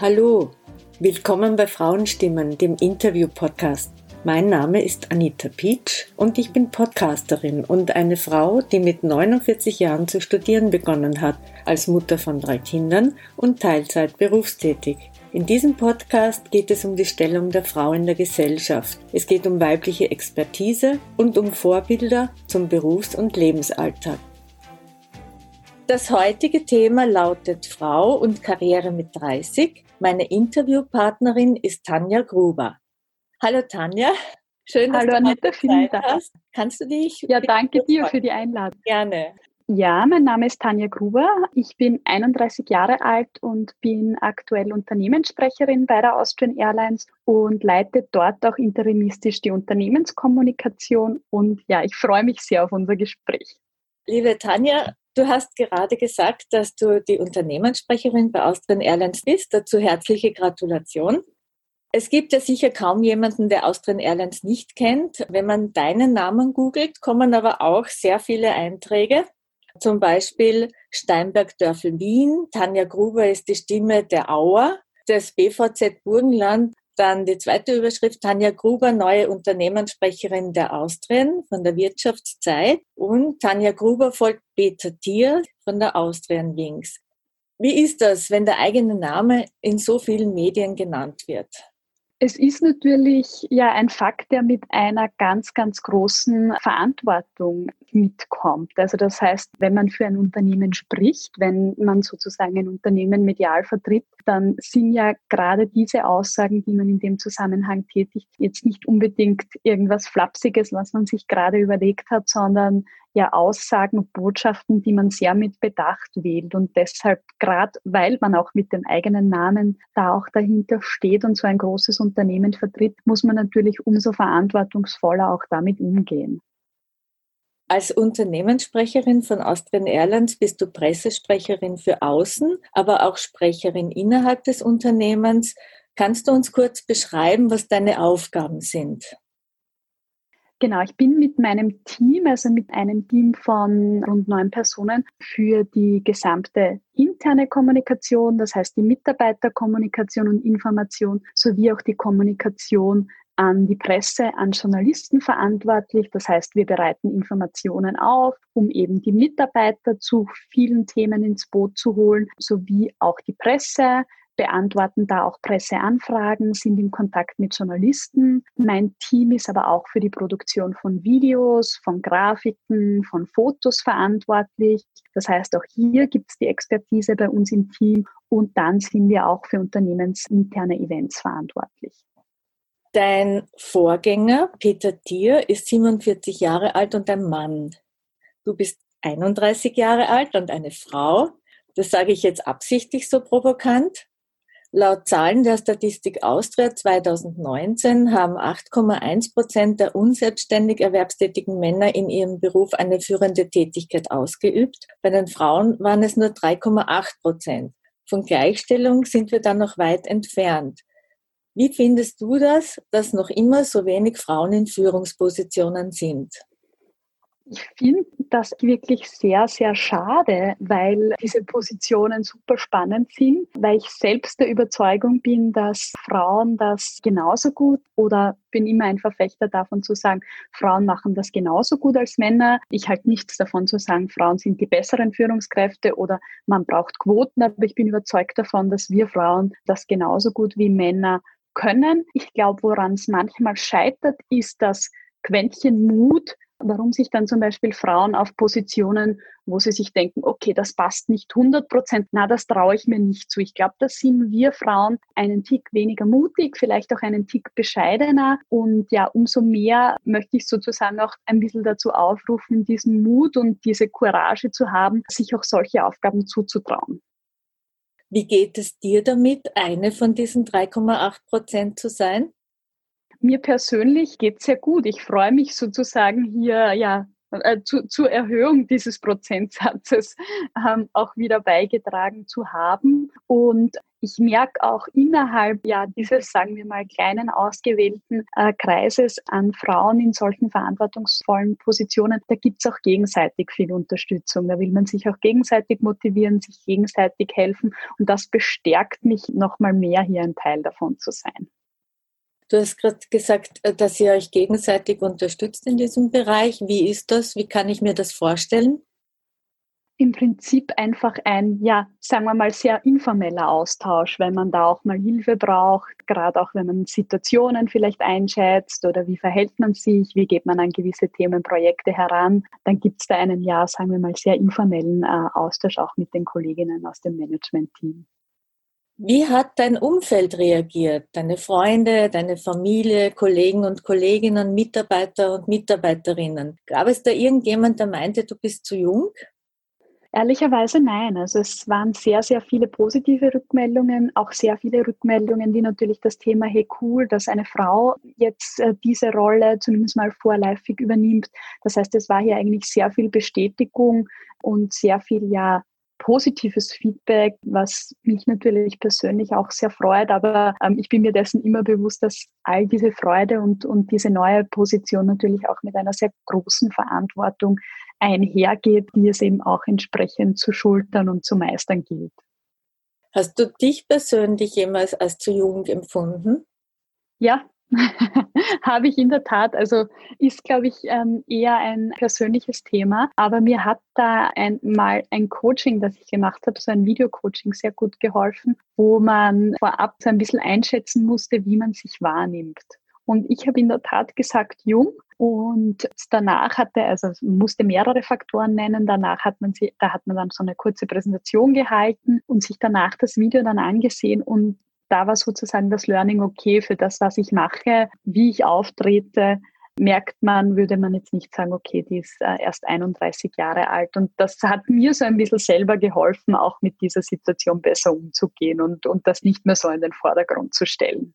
Hallo, willkommen bei Frauenstimmen, dem Interview-Podcast. Mein Name ist Anita Peach und ich bin Podcasterin und eine Frau, die mit 49 Jahren zu studieren begonnen hat, als Mutter von drei Kindern und Teilzeit berufstätig. In diesem Podcast geht es um die Stellung der Frau in der Gesellschaft. Es geht um weibliche Expertise und um Vorbilder zum Berufs- und Lebensalltag. Das heutige Thema lautet Frau und Karriere mit 30. Meine Interviewpartnerin ist Tanja Gruber. Hallo Tanja, schön, dass Hallo, du Anita, vielen Dank. hast. Kannst du dich? Ja, danke dir für die Einladung. Gerne. Ja, mein Name ist Tanja Gruber. Ich bin 31 Jahre alt und bin aktuell Unternehmenssprecherin bei der Austrian Airlines und leite dort auch interimistisch die Unternehmenskommunikation. Und ja, ich freue mich sehr auf unser Gespräch. Liebe Tanja, Du hast gerade gesagt, dass du die Unternehmenssprecherin bei Austrian Airlines bist. Dazu herzliche Gratulation. Es gibt ja sicher kaum jemanden, der Austrian Airlines nicht kennt. Wenn man deinen Namen googelt, kommen aber auch sehr viele Einträge. Zum Beispiel Steinberg-Dörfel Wien. Tanja Gruber ist die Stimme der Auer des BVZ Burgenland dann die zweite Überschrift, Tanja Gruber, neue Unternehmenssprecherin der Austrian von der Wirtschaftszeit. Und Tanja Gruber folgt Peter Thier von der Austrian Wings. Wie ist das, wenn der eigene Name in so vielen Medien genannt wird? Es ist natürlich ja ein Fakt, der mit einer ganz, ganz großen Verantwortung mitkommt. Also das heißt, wenn man für ein Unternehmen spricht, wenn man sozusagen ein Unternehmen medial vertritt, dann sind ja gerade diese Aussagen, die man in dem Zusammenhang tätigt, jetzt nicht unbedingt irgendwas Flapsiges, was man sich gerade überlegt hat, sondern ja Aussagen, Botschaften, die man sehr mit Bedacht wählt. Und deshalb, gerade weil man auch mit dem eigenen Namen da auch dahinter steht und so ein großes Unternehmen vertritt, muss man natürlich umso verantwortungsvoller auch damit umgehen. Als Unternehmenssprecherin von Austrian Airlines bist du Pressesprecherin für Außen, aber auch Sprecherin innerhalb des Unternehmens. Kannst du uns kurz beschreiben, was deine Aufgaben sind? Genau, ich bin mit meinem Team, also mit einem Team von rund neun Personen, für die gesamte interne Kommunikation, das heißt die Mitarbeiterkommunikation und Information, sowie auch die Kommunikation an die Presse, an Journalisten verantwortlich. Das heißt, wir bereiten Informationen auf, um eben die Mitarbeiter zu vielen Themen ins Boot zu holen, sowie auch die Presse beantworten da auch Presseanfragen, sind in Kontakt mit Journalisten. Mein Team ist aber auch für die Produktion von Videos, von Grafiken, von Fotos verantwortlich. Das heißt, auch hier gibt es die Expertise bei uns im Team und dann sind wir auch für unternehmensinterne Events verantwortlich. Dein Vorgänger, Peter Thier, ist 47 Jahre alt und ein Mann. Du bist 31 Jahre alt und eine Frau. Das sage ich jetzt absichtlich so provokant. Laut Zahlen der Statistik Austria 2019 haben 8,1 Prozent der unselbstständig erwerbstätigen Männer in ihrem Beruf eine führende Tätigkeit ausgeübt. Bei den Frauen waren es nur 3,8 Prozent. Von Gleichstellung sind wir dann noch weit entfernt. Wie findest du das, dass noch immer so wenig Frauen in Führungspositionen sind? Ich finde das wirklich sehr, sehr schade, weil diese Positionen super spannend sind, weil ich selbst der Überzeugung bin, dass Frauen das genauso gut oder bin immer ein Verfechter davon zu sagen, Frauen machen das genauso gut als Männer. Ich halte nichts davon zu sagen, Frauen sind die besseren Führungskräfte oder man braucht Quoten, aber ich bin überzeugt davon, dass wir Frauen das genauso gut wie Männer können. Ich glaube, woran es manchmal scheitert, ist das Quäntchen Mut, warum sich dann zum Beispiel Frauen auf Positionen, wo sie sich denken, okay, das passt nicht 100 Prozent, na, das traue ich mir nicht zu. Ich glaube, da sind wir Frauen einen Tick weniger mutig, vielleicht auch einen Tick bescheidener. Und ja, umso mehr möchte ich sozusagen auch ein bisschen dazu aufrufen, diesen Mut und diese Courage zu haben, sich auch solche Aufgaben zuzutrauen. Wie geht es dir damit, eine von diesen 3,8 Prozent zu sein? Mir persönlich geht es sehr gut. Ich freue mich sozusagen hier ja äh, zu, zur Erhöhung dieses Prozentsatzes ähm, auch wieder beigetragen zu haben. Und ich merke auch innerhalb ja dieses, sagen wir mal, kleinen ausgewählten äh, Kreises an Frauen in solchen verantwortungsvollen Positionen, da gibt es auch gegenseitig viel Unterstützung. Da will man sich auch gegenseitig motivieren, sich gegenseitig helfen. Und das bestärkt mich nochmal mehr, hier ein Teil davon zu sein. Du hast gerade gesagt, äh, dass ihr euch gegenseitig unterstützt in diesem Bereich. Wie ist das? Wie kann ich mir das vorstellen? im Prinzip einfach ein, ja, sagen wir mal, sehr informeller Austausch, wenn man da auch mal Hilfe braucht, gerade auch wenn man Situationen vielleicht einschätzt oder wie verhält man sich, wie geht man an gewisse Themenprojekte heran, dann gibt es da einen, ja, sagen wir mal, sehr informellen äh, Austausch auch mit den Kolleginnen aus dem Management-Team. Wie hat dein Umfeld reagiert? Deine Freunde, deine Familie, Kollegen und Kolleginnen, Mitarbeiter und Mitarbeiterinnen? Gab es da irgendjemand, der meinte, du bist zu jung? Ehrlicherweise nein. Also es waren sehr, sehr viele positive Rückmeldungen, auch sehr viele Rückmeldungen, die natürlich das Thema, hey cool, dass eine Frau jetzt äh, diese Rolle zumindest mal vorläufig übernimmt. Das heißt, es war hier eigentlich sehr viel Bestätigung und sehr viel, ja, positives Feedback, was mich natürlich persönlich auch sehr freut. Aber ähm, ich bin mir dessen immer bewusst, dass all diese Freude und, und diese neue Position natürlich auch mit einer sehr großen Verantwortung einhergeht, die es eben auch entsprechend zu schultern und zu meistern gilt. Hast du dich persönlich jemals als zu jung empfunden? Ja, habe ich in der Tat. Also ist, glaube ich, ähm, eher ein persönliches Thema. Aber mir hat da ein, mal ein Coaching, das ich gemacht habe, so ein Videocoaching, sehr gut geholfen, wo man vorab so ein bisschen einschätzen musste, wie man sich wahrnimmt. Und ich habe in der Tat gesagt, jung. Und danach hatte, also musste mehrere Faktoren nennen. Danach hat man sie, da hat man dann so eine kurze Präsentation gehalten und sich danach das Video dann angesehen und da war sozusagen das Learning okay für das, was ich mache, wie ich auftrete, merkt man, würde man jetzt nicht sagen, okay, die ist äh, erst 31 Jahre alt. Und das hat mir so ein bisschen selber geholfen, auch mit dieser Situation besser umzugehen und, und das nicht mehr so in den Vordergrund zu stellen.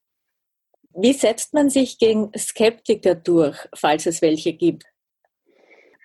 Wie setzt man sich gegen Skeptiker durch, falls es welche gibt?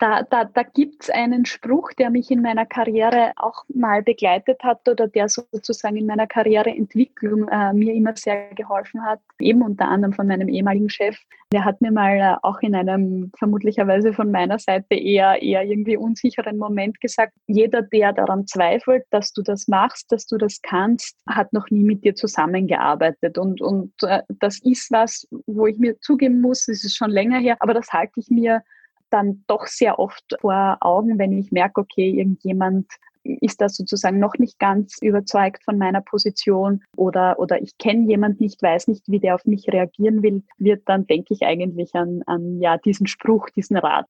Da, da, da gibt es einen Spruch, der mich in meiner Karriere auch mal begleitet hat oder der sozusagen in meiner Karriereentwicklung äh, mir immer sehr geholfen hat, eben unter anderem von meinem ehemaligen Chef. Der hat mir mal äh, auch in einem vermutlicherweise von meiner Seite eher, eher irgendwie unsicheren Moment gesagt, jeder, der daran zweifelt, dass du das machst, dass du das kannst, hat noch nie mit dir zusammengearbeitet. Und, und äh, das ist was, wo ich mir zugeben muss, es ist schon länger her, aber das halte ich mir dann doch sehr oft vor Augen, wenn ich merke, okay, irgendjemand ist da sozusagen noch nicht ganz überzeugt von meiner Position oder, oder ich kenne jemand nicht, weiß nicht, wie der auf mich reagieren will, wird dann denke ich eigentlich an, an ja, diesen Spruch, diesen Rat.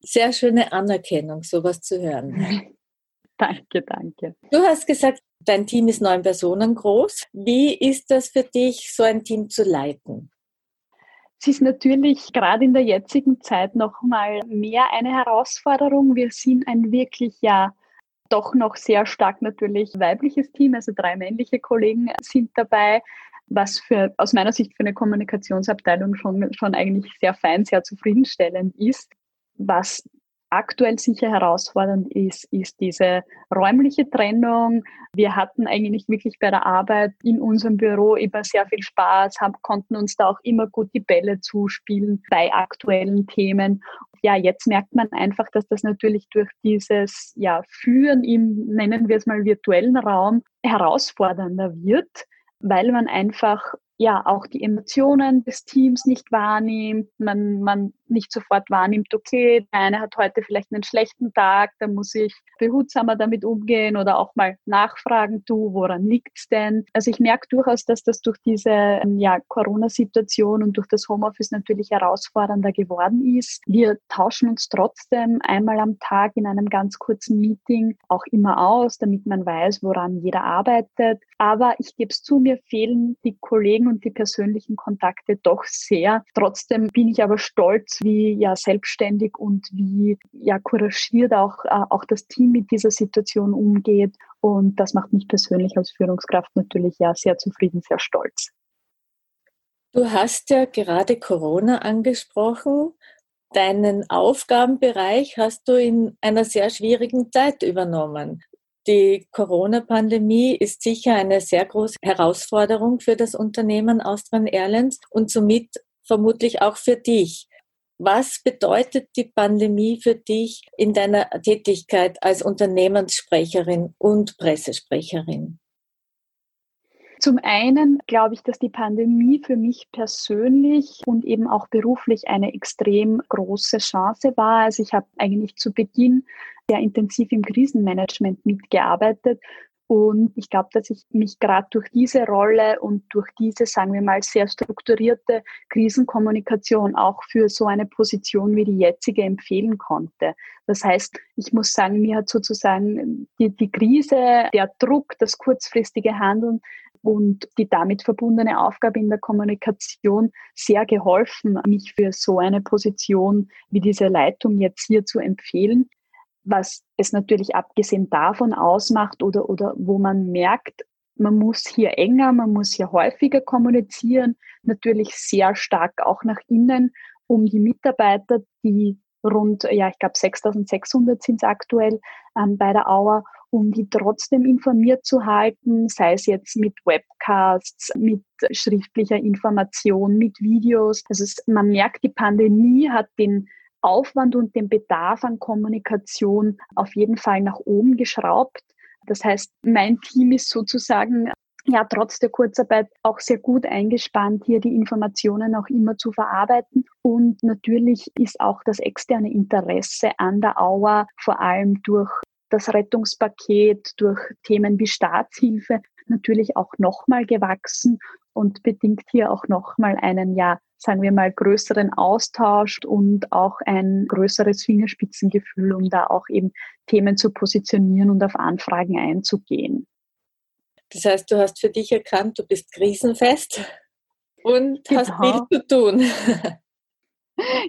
Sehr schöne Anerkennung, sowas zu hören. danke, danke. Du hast gesagt, dein Team ist neun Personen groß. Wie ist das für dich, so ein Team zu leiten? Es ist natürlich gerade in der jetzigen Zeit noch mal mehr eine Herausforderung. Wir sind ein wirklich ja doch noch sehr stark natürlich weibliches Team, also drei männliche Kollegen sind dabei, was für aus meiner Sicht für eine Kommunikationsabteilung schon, schon eigentlich sehr fein, sehr zufriedenstellend ist. Was aktuell sicher herausfordernd ist, ist diese räumliche Trennung. Wir hatten eigentlich wirklich bei der Arbeit in unserem Büro immer sehr viel Spaß, haben, konnten uns da auch immer gut die Bälle zuspielen bei aktuellen Themen. Ja, jetzt merkt man einfach, dass das natürlich durch dieses ja, Führen im, nennen wir es mal, virtuellen Raum herausfordernder wird, weil man einfach ja auch die Emotionen des Teams nicht wahrnimmt, man, man nicht sofort wahrnimmt, okay, der eine hat heute vielleicht einen schlechten Tag, da muss ich behutsamer damit umgehen oder auch mal nachfragen, du, woran liegt's denn? Also ich merke durchaus, dass das durch diese ähm, ja, Corona-Situation und durch das Homeoffice natürlich herausfordernder geworden ist. Wir tauschen uns trotzdem einmal am Tag in einem ganz kurzen Meeting auch immer aus, damit man weiß, woran jeder arbeitet. Aber ich gebe es zu, mir fehlen die Kollegen und die persönlichen Kontakte doch sehr. Trotzdem bin ich aber stolz, wie ja selbstständig und wie ja couragiert auch, äh, auch das Team mit dieser Situation umgeht. Und das macht mich persönlich als Führungskraft natürlich ja sehr zufrieden, sehr stolz. Du hast ja gerade Corona angesprochen. Deinen Aufgabenbereich hast du in einer sehr schwierigen Zeit übernommen. Die Corona-Pandemie ist sicher eine sehr große Herausforderung für das Unternehmen Austrian Airlines und somit vermutlich auch für dich. Was bedeutet die Pandemie für dich in deiner Tätigkeit als Unternehmenssprecherin und Pressesprecherin? Zum einen glaube ich, dass die Pandemie für mich persönlich und eben auch beruflich eine extrem große Chance war. Also ich habe eigentlich zu Beginn sehr intensiv im Krisenmanagement mitgearbeitet und ich glaube, dass ich mich gerade durch diese Rolle und durch diese, sagen wir mal, sehr strukturierte Krisenkommunikation auch für so eine Position wie die jetzige empfehlen konnte. Das heißt, ich muss sagen, mir hat sozusagen die, die Krise, der Druck, das kurzfristige Handeln und die damit verbundene Aufgabe in der Kommunikation sehr geholfen, mich für so eine Position wie diese Leitung jetzt hier zu empfehlen. Was es natürlich abgesehen davon ausmacht oder, oder wo man merkt, man muss hier enger, man muss hier häufiger kommunizieren, natürlich sehr stark auch nach innen, um die Mitarbeiter, die rund, ja, ich glaube 6600 sind es aktuell ähm, bei der Auer, um die trotzdem informiert zu halten, sei es jetzt mit Webcasts, mit schriftlicher Information, mit Videos. Also es, man merkt, die Pandemie hat den Aufwand und den Bedarf an Kommunikation auf jeden Fall nach oben geschraubt. Das heißt, mein Team ist sozusagen ja trotz der Kurzarbeit auch sehr gut eingespannt, hier die Informationen auch immer zu verarbeiten. Und natürlich ist auch das externe Interesse an der Auer vor allem durch das Rettungspaket, durch Themen wie Staatshilfe natürlich auch nochmal gewachsen und bedingt hier auch nochmal einen ja sagen wir mal, größeren Austausch und auch ein größeres Fingerspitzengefühl, um da auch eben Themen zu positionieren und auf Anfragen einzugehen. Das heißt, du hast für dich erkannt, du bist krisenfest und genau. hast viel zu tun.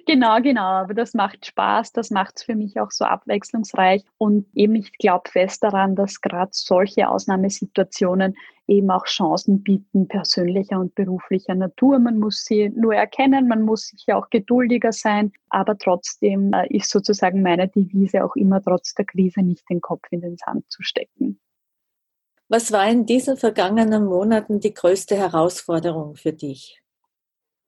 Genau, genau. Aber das macht Spaß, das macht es für mich auch so abwechslungsreich. Und eben, ich glaube fest daran, dass gerade solche Ausnahmesituationen eben auch Chancen bieten, persönlicher und beruflicher Natur. Man muss sie nur erkennen, man muss sich ja auch geduldiger sein. Aber trotzdem äh, ist sozusagen meine Devise auch immer trotz der Krise nicht den Kopf in den Sand zu stecken. Was war in diesen vergangenen Monaten die größte Herausforderung für dich?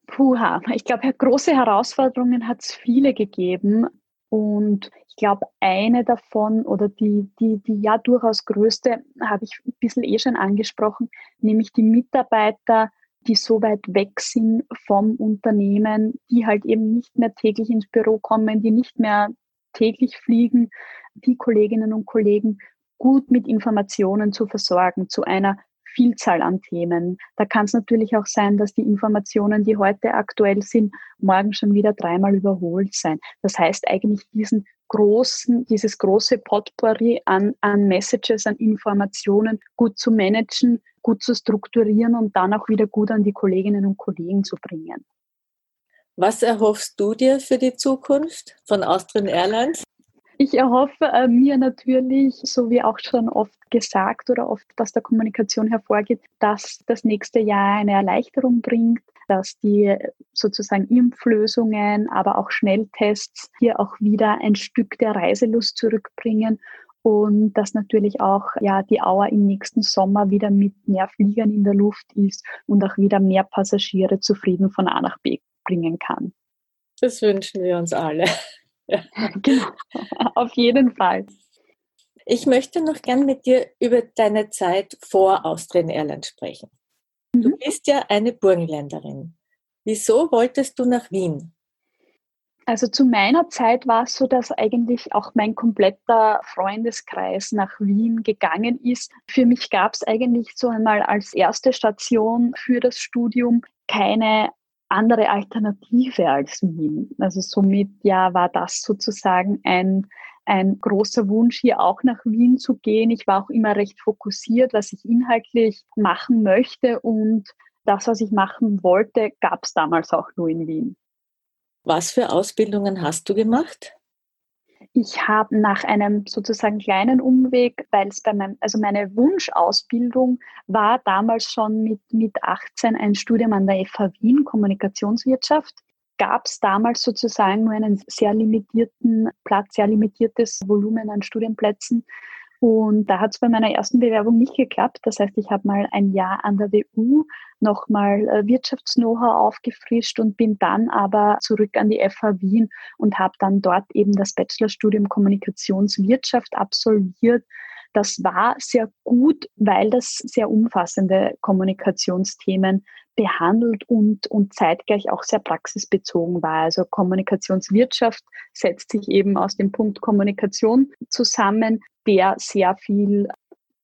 Puha, ich glaube, große Herausforderungen hat es viele gegeben. Und ich glaube, eine davon oder die, die, die ja durchaus größte, habe ich ein bisschen eh schon angesprochen, nämlich die Mitarbeiter, die so weit weg sind vom Unternehmen, die halt eben nicht mehr täglich ins Büro kommen, die nicht mehr täglich fliegen, die Kolleginnen und Kollegen gut mit Informationen zu versorgen, zu einer Vielzahl an Themen. Da kann es natürlich auch sein, dass die Informationen, die heute aktuell sind, morgen schon wieder dreimal überholt sein. Das heißt eigentlich diesen großen, dieses große Potpourri an, an Messages, an Informationen gut zu managen, gut zu strukturieren und dann auch wieder gut an die Kolleginnen und Kollegen zu bringen. Was erhoffst du dir für die Zukunft von Austrian Airlines? Ich erhoffe äh, mir natürlich, so wie auch schon oft gesagt oder oft aus der Kommunikation hervorgeht, dass das nächste Jahr eine Erleichterung bringt, dass die sozusagen Impflösungen, aber auch Schnelltests hier auch wieder ein Stück der Reiselust zurückbringen und dass natürlich auch ja die Auer im nächsten Sommer wieder mit mehr Fliegern in der Luft ist und auch wieder mehr Passagiere zufrieden von A nach B bringen kann. Das wünschen wir uns alle. Genau, auf jeden Fall. Ich möchte noch gern mit dir über deine Zeit vor Austrian Airlines sprechen. Du mhm. bist ja eine Burgenländerin. Wieso wolltest du nach Wien? Also zu meiner Zeit war es so, dass eigentlich auch mein kompletter Freundeskreis nach Wien gegangen ist. Für mich gab es eigentlich so einmal als erste Station für das Studium keine andere Alternative als Wien. Also somit ja war das sozusagen ein, ein großer Wunsch, hier auch nach Wien zu gehen. Ich war auch immer recht fokussiert, was ich inhaltlich machen möchte und das, was ich machen wollte, gab es damals auch nur in Wien. Was für Ausbildungen hast du gemacht? Ich habe nach einem sozusagen kleinen Umweg, weil es bei meinem, also meine Wunschausbildung war damals schon mit, mit 18 ein Studium an der FH Wien, Kommunikationswirtschaft. Gab es damals sozusagen nur einen sehr limitierten Platz, sehr limitiertes Volumen an Studienplätzen. Und da hat es bei meiner ersten Bewerbung nicht geklappt. Das heißt, ich habe mal ein Jahr an der WU nochmal äh, Wirtschafts-Know-how aufgefrischt und bin dann aber zurück an die FH Wien und habe dann dort eben das Bachelorstudium Kommunikationswirtschaft absolviert. Das war sehr gut, weil das sehr umfassende Kommunikationsthemen behandelt und, und zeitgleich auch sehr praxisbezogen war. Also Kommunikationswirtschaft setzt sich eben aus dem Punkt Kommunikation zusammen, der sehr viel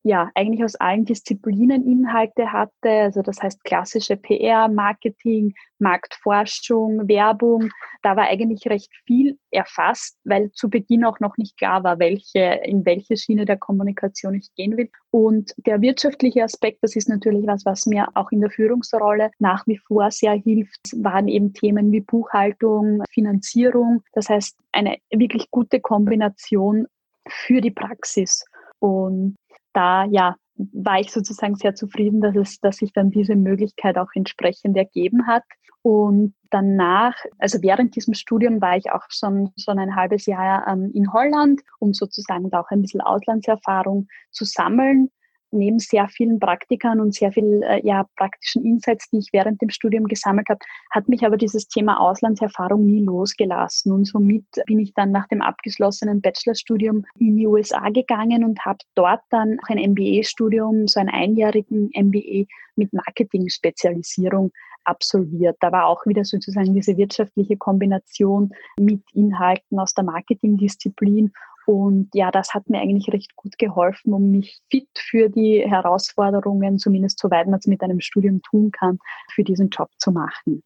ja, eigentlich aus allen Disziplinen Inhalte hatte. Also das heißt klassische PR, Marketing, Marktforschung, Werbung. Da war eigentlich recht viel erfasst, weil zu Beginn auch noch nicht klar war, welche, in welche Schiene der Kommunikation ich gehen will. Und der wirtschaftliche Aspekt, das ist natürlich was, was mir auch in der Führungsrolle nach wie vor sehr hilft, waren eben Themen wie Buchhaltung, Finanzierung. Das heißt, eine wirklich gute Kombination für die Praxis. Und da ja, war ich sozusagen sehr zufrieden, dass es, dass sich dann diese Möglichkeit auch entsprechend ergeben hat. Und danach, also während diesem Studium war ich auch schon, schon ein halbes Jahr ähm, in Holland, um sozusagen da auch ein bisschen Auslandserfahrung zu sammeln neben sehr vielen Praktikern und sehr viel äh, ja, praktischen Insights, die ich während dem Studium gesammelt habe, hat mich aber dieses Thema Auslandserfahrung nie losgelassen. Und somit bin ich dann nach dem abgeschlossenen Bachelorstudium in die USA gegangen und habe dort dann ein MBA-Studium, so einen einjährigen MBA mit Marketing-Spezialisierung absolviert. Da war auch wieder sozusagen diese wirtschaftliche Kombination mit Inhalten aus der Marketingdisziplin und ja, das hat mir eigentlich recht gut geholfen, um mich fit für die Herausforderungen, zumindest soweit man es mit einem Studium tun kann, für diesen Job zu machen.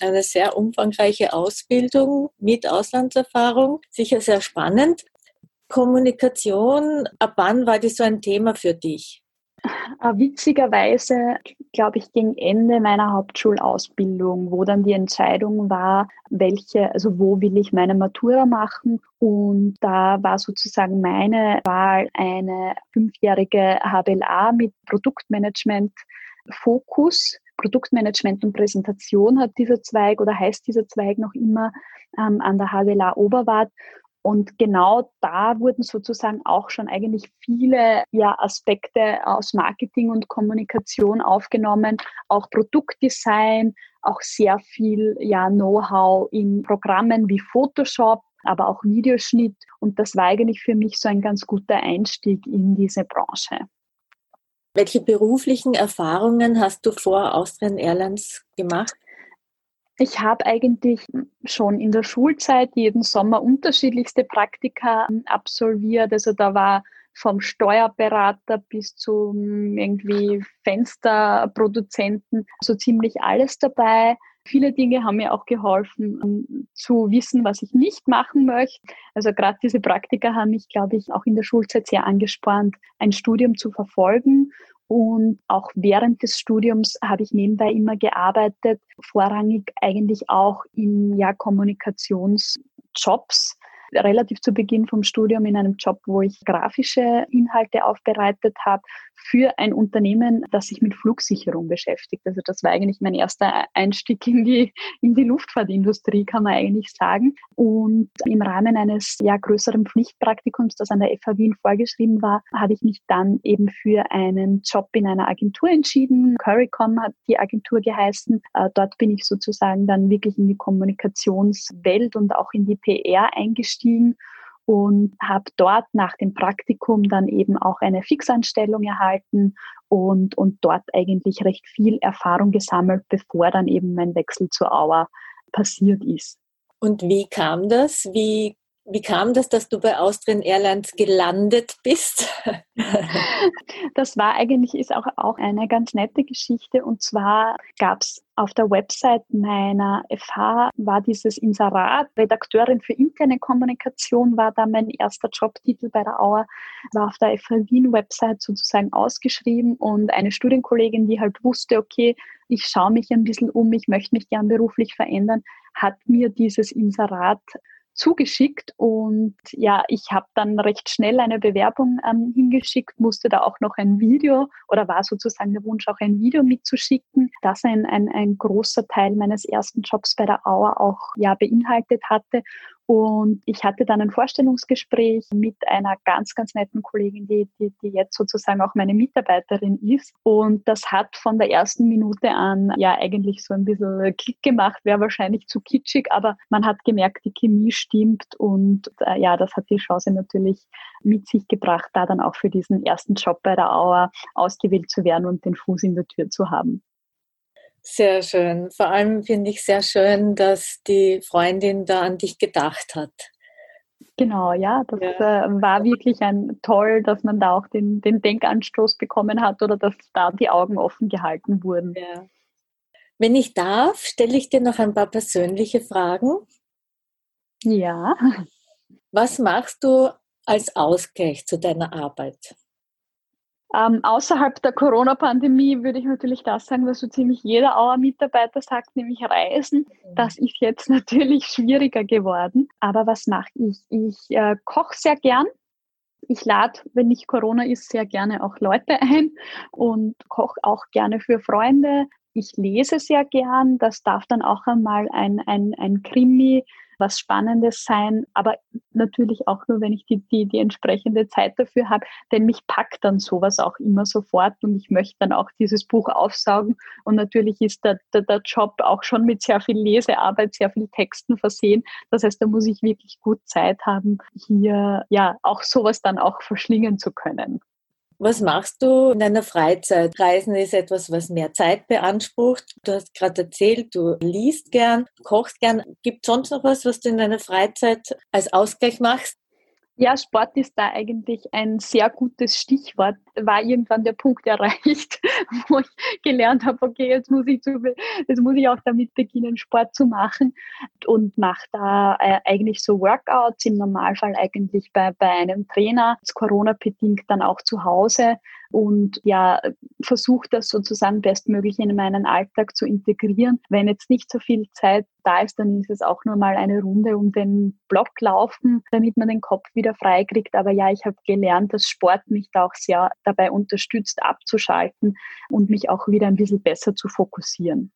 Eine sehr umfangreiche Ausbildung mit Auslandserfahrung, sicher sehr spannend. Kommunikation, ab wann war das so ein Thema für dich? Äh, witzigerweise, glaube ich, gegen Ende meiner Hauptschulausbildung, wo dann die Entscheidung war, welche, also wo will ich meine Matura machen. Und da war sozusagen meine Wahl eine fünfjährige HBLA mit Produktmanagement Fokus. Produktmanagement und Präsentation hat dieser Zweig oder heißt dieser Zweig noch immer ähm, an der HWLA Oberwart. Und genau da wurden sozusagen auch schon eigentlich viele ja, Aspekte aus Marketing und Kommunikation aufgenommen, auch Produktdesign, auch sehr viel ja, Know-how in Programmen wie Photoshop, aber auch Videoschnitt. Und das war eigentlich für mich so ein ganz guter Einstieg in diese Branche. Welche beruflichen Erfahrungen hast du vor Austrian Airlines gemacht? Ich habe eigentlich schon in der Schulzeit jeden Sommer unterschiedlichste Praktika absolviert. Also da war vom Steuerberater bis zum irgendwie Fensterproduzenten so ziemlich alles dabei. Viele Dinge haben mir auch geholfen, zu wissen, was ich nicht machen möchte. Also gerade diese Praktika haben mich, glaube ich, auch in der Schulzeit sehr angespornt, ein Studium zu verfolgen. Und auch während des Studiums habe ich nebenbei immer gearbeitet, vorrangig eigentlich auch in ja, Kommunikationsjobs relativ zu Beginn vom Studium in einem Job, wo ich grafische Inhalte aufbereitet habe für ein Unternehmen, das sich mit Flugsicherung beschäftigt. Also das war eigentlich mein erster Einstieg in die, in die Luftfahrtindustrie, kann man eigentlich sagen. Und im Rahmen eines ja, größeren Pflichtpraktikums, das an der FH Wien vorgeschrieben war, habe ich mich dann eben für einen Job in einer Agentur entschieden. Currycom hat die Agentur geheißen. Äh, dort bin ich sozusagen dann wirklich in die Kommunikationswelt und auch in die PR eingestiegen und habe dort nach dem Praktikum dann eben auch eine Fixanstellung erhalten und, und dort eigentlich recht viel Erfahrung gesammelt, bevor dann eben mein Wechsel zur Auer passiert ist. Und wie kam das? Wie wie kam das, dass du bei Austrian Airlines gelandet bist? das war eigentlich ist auch, auch eine ganz nette Geschichte. Und zwar gab es auf der Website meiner FH war dieses Inserat, Redakteurin für interne Kommunikation war da mein erster Jobtitel bei der Auer, war auf der FH Wien Website sozusagen ausgeschrieben und eine Studienkollegin, die halt wusste, okay, ich schaue mich ein bisschen um, ich möchte mich gern beruflich verändern, hat mir dieses Inserat zugeschickt und ja, ich habe dann recht schnell eine Bewerbung ähm, hingeschickt, musste da auch noch ein Video oder war sozusagen der Wunsch, auch ein Video mitzuschicken, das ein, ein, ein großer Teil meines ersten Jobs bei der Auer auch ja beinhaltet hatte. Und ich hatte dann ein Vorstellungsgespräch mit einer ganz, ganz netten Kollegin, die, die, die jetzt sozusagen auch meine Mitarbeiterin ist. Und das hat von der ersten Minute an ja eigentlich so ein bisschen Klick gemacht, wäre wahrscheinlich zu kitschig, aber man hat gemerkt, die Chemie stimmt und äh, ja, das hat die Chance natürlich mit sich gebracht, da dann auch für diesen ersten Job bei der Auer ausgewählt zu werden und den Fuß in der Tür zu haben. Sehr schön. Vor allem finde ich sehr schön, dass die Freundin da an dich gedacht hat. Genau, ja, das ja. Äh, war wirklich ein toll, dass man da auch den, den Denkanstoß bekommen hat oder dass da die Augen offen gehalten wurden. Ja. Wenn ich darf, stelle ich dir noch ein paar persönliche Fragen. Ja. Was machst du als Ausgleich zu deiner Arbeit? Ähm, außerhalb der Corona-Pandemie würde ich natürlich das sagen, was so ziemlich jeder Auer-Mitarbeiter sagt, nämlich Reisen. Das ist jetzt natürlich schwieriger geworden. Aber was mache ich? Ich äh, koche sehr gern. Ich lade, wenn nicht Corona ist, sehr gerne auch Leute ein und koche auch gerne für Freunde. Ich lese sehr gern. Das darf dann auch einmal ein, ein, ein Krimi was Spannendes sein, aber natürlich auch nur, wenn ich die, die, die entsprechende Zeit dafür habe, denn mich packt dann sowas auch immer sofort und ich möchte dann auch dieses Buch aufsaugen und natürlich ist der, der, der Job auch schon mit sehr viel Lesearbeit, sehr viel Texten versehen. Das heißt, da muss ich wirklich gut Zeit haben, hier ja auch sowas dann auch verschlingen zu können. Was machst du in deiner Freizeit? Reisen ist etwas, was mehr Zeit beansprucht. Du hast gerade erzählt, du liest gern, kochst gern. Gibt sonst noch was, was du in deiner Freizeit als Ausgleich machst? Ja, Sport ist da eigentlich ein sehr gutes Stichwort. War irgendwann der Punkt erreicht, wo ich gelernt habe, okay, jetzt muss ich, zu, jetzt muss ich auch damit beginnen, Sport zu machen und mache da äh, eigentlich so Workouts, im Normalfall eigentlich bei, bei einem Trainer, Corona-bedingt dann auch zu Hause und ja, versuche das sozusagen bestmöglich in meinen Alltag zu integrieren. Wenn jetzt nicht so viel Zeit da ist, dann ist es auch nur mal eine Runde um den Block laufen, damit man den Kopf wieder frei kriegt. Aber ja, ich habe gelernt, dass Sport mich da auch sehr dabei unterstützt, abzuschalten und mich auch wieder ein bisschen besser zu fokussieren.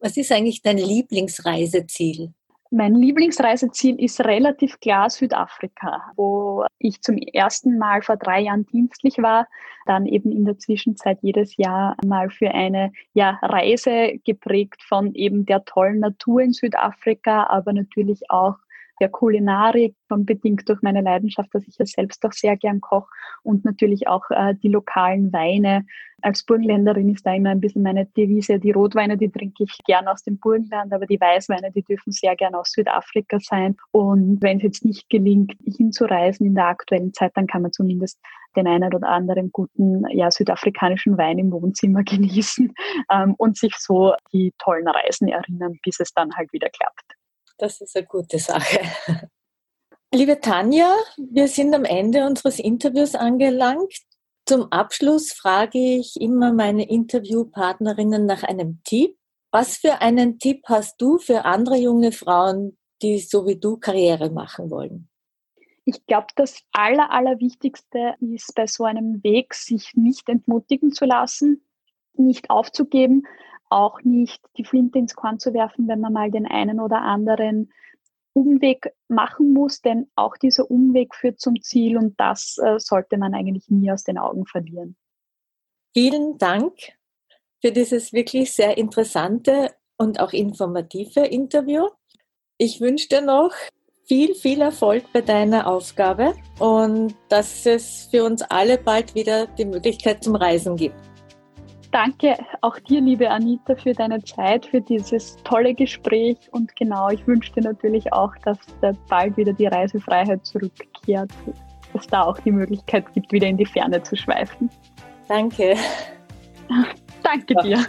Was ist eigentlich dein Lieblingsreiseziel? Mein Lieblingsreiseziel ist relativ klar Südafrika, wo ich zum ersten Mal vor drei Jahren dienstlich war, dann eben in der Zwischenzeit jedes Jahr mal für eine ja, Reise geprägt von eben der tollen Natur in Südafrika, aber natürlich auch der Kulinarik, schon bedingt durch meine Leidenschaft, dass ich ja selbst auch sehr gern koche und natürlich auch äh, die lokalen Weine. Als Burgenländerin ist da immer ein bisschen meine Devise, die Rotweine, die trinke ich gern aus dem Burgenland, aber die Weißweine, die dürfen sehr gern aus Südafrika sein. Und wenn es jetzt nicht gelingt, hinzureisen in der aktuellen Zeit, dann kann man zumindest den einen oder anderen guten ja, südafrikanischen Wein im Wohnzimmer genießen ähm, und sich so die tollen Reisen erinnern, bis es dann halt wieder klappt. Das ist eine gute Sache. Liebe Tanja, wir sind am Ende unseres Interviews angelangt. Zum Abschluss frage ich immer meine Interviewpartnerinnen nach einem Tipp. Was für einen Tipp hast du für andere junge Frauen, die so wie du Karriere machen wollen? Ich glaube, das Aller, Allerwichtigste ist bei so einem Weg, sich nicht entmutigen zu lassen, nicht aufzugeben, auch nicht die Flinte ins Korn zu werfen, wenn man mal den einen oder anderen Umweg machen muss, denn auch dieser Umweg führt zum Ziel und das äh, sollte man eigentlich nie aus den Augen verlieren. Vielen Dank für dieses wirklich sehr interessante und auch informative Interview. Ich wünsche dir noch viel, viel Erfolg bei deiner Aufgabe und dass es für uns alle bald wieder die Möglichkeit zum Reisen gibt. Danke auch dir, liebe Anita, für deine Zeit, für dieses tolle Gespräch. Und genau, ich wünsche dir natürlich auch, dass da bald wieder die Reisefreiheit zurückkehrt, dass da auch die Möglichkeit gibt, wieder in die Ferne zu schweifen. Danke. Danke dir.